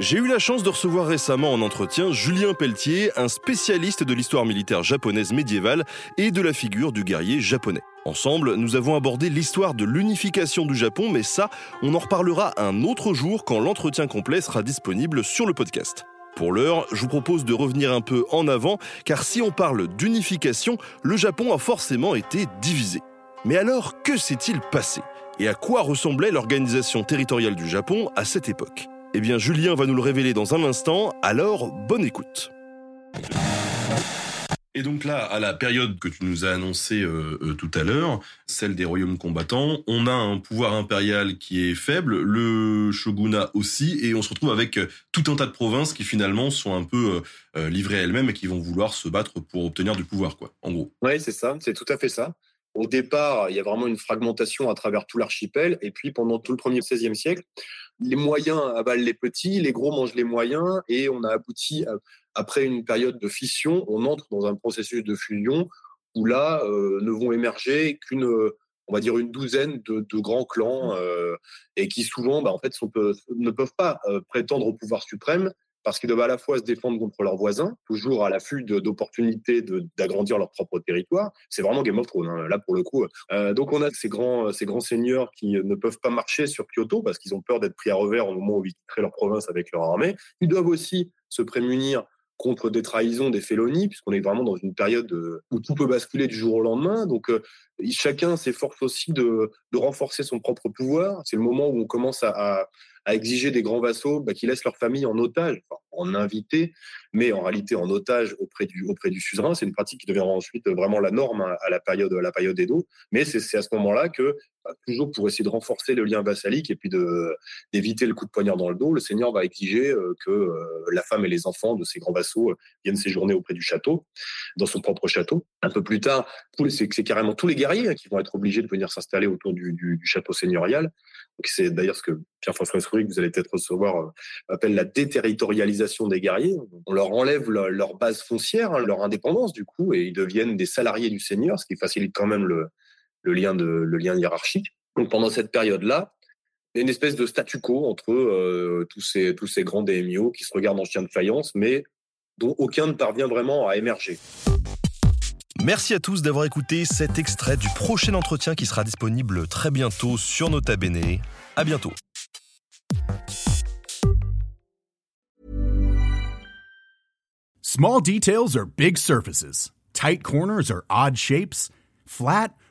J'ai eu la chance de recevoir récemment en entretien Julien Pelletier, un spécialiste de l'histoire militaire japonaise médiévale et de la figure du guerrier japonais. Ensemble, nous avons abordé l'histoire de l'unification du Japon, mais ça, on en reparlera un autre jour quand l'entretien complet sera disponible sur le podcast. Pour l'heure, je vous propose de revenir un peu en avant, car si on parle d'unification, le Japon a forcément été divisé. Mais alors, que s'est-il passé? Et à quoi ressemblait l'organisation territoriale du Japon à cette époque? Eh bien, Julien va nous le révéler dans un instant, alors bonne écoute. Et donc là, à la période que tu nous as annoncée euh, euh, tout à l'heure, celle des royaumes combattants, on a un pouvoir impérial qui est faible, le shogunat aussi, et on se retrouve avec euh, tout un tas de provinces qui finalement sont un peu livrées à elles-mêmes et qui vont vouloir se battre pour obtenir du pouvoir, quoi, en gros. Oui, c'est ça, c'est tout à fait ça. Au départ, il y a vraiment une fragmentation à travers tout l'archipel, et puis pendant tout le premier 16e siècle, les moyens avalent les petits, les gros mangent les moyens, et on a abouti, après une période de fission, on entre dans un processus de fusion où là euh, ne vont émerger qu'une, on va dire une douzaine de, grands clans, euh, et qui souvent, bah, en fait, ne peuvent pas euh, prétendre au pouvoir suprême, parce qu'ils doivent à la fois se défendre contre leurs voisins, toujours à l'affût d'opportunités d'agrandir leur propre territoire. C'est vraiment Game of Thrones, hein, là pour le coup. Euh, donc on a ces grands, ces grands seigneurs qui ne peuvent pas marcher sur Kyoto parce qu'ils ont peur d'être pris à revers au moment où ils créent leur province avec leur armée. Ils doivent aussi se prémunir contre des trahisons, des félonies, puisqu'on est vraiment dans une période euh, où tout peut basculer du jour au lendemain. Donc, euh, chacun s'efforce aussi de, renforcer son propre pouvoir. C'est le moment où on commence à, exiger des grands vassaux bah, qui laissent leur famille en otage, en invité, mais en réalité en otage auprès du, auprès du suzerain. C'est une pratique qui deviendra ensuite vraiment la norme à la période, à la période Edo. Mais c'est à ce moment-là que, toujours pour essayer de renforcer le lien vassalique et puis d'éviter le coup de poignard dans le dos, le seigneur va exiger euh, que euh, la femme et les enfants de ces grands vassaux euh, viennent séjourner auprès du château, dans son propre château. Un peu plus tard, c'est carrément tous les guerriers hein, qui vont être obligés de venir s'installer autour du, château seigneurial. C'est d'ailleurs ce que Pierre-François Souris, que vous allez peut-être recevoir, appelle la déterritorialisation des guerriers. On leur enlève leur, base foncière, hein, leur indépendance du coup, et ils deviennent des salariés du seigneur, ce qui facilite quand même le, lien, de, le lien hiérarchique. Donc pendant cette période-là, il y a une espèce de statu quo entre euh, tous, ces, tous ces grands daimyo qui se regardent en chien de faïence, mais dont aucun ne parvient vraiment à émerger. Merci à tous d'avoir écouté cet extrait du prochain entretien qui sera disponible très bientôt sur Nota Bene. À bientôt. Small details are big surfaces. Tight corners are odd shapes. Flat,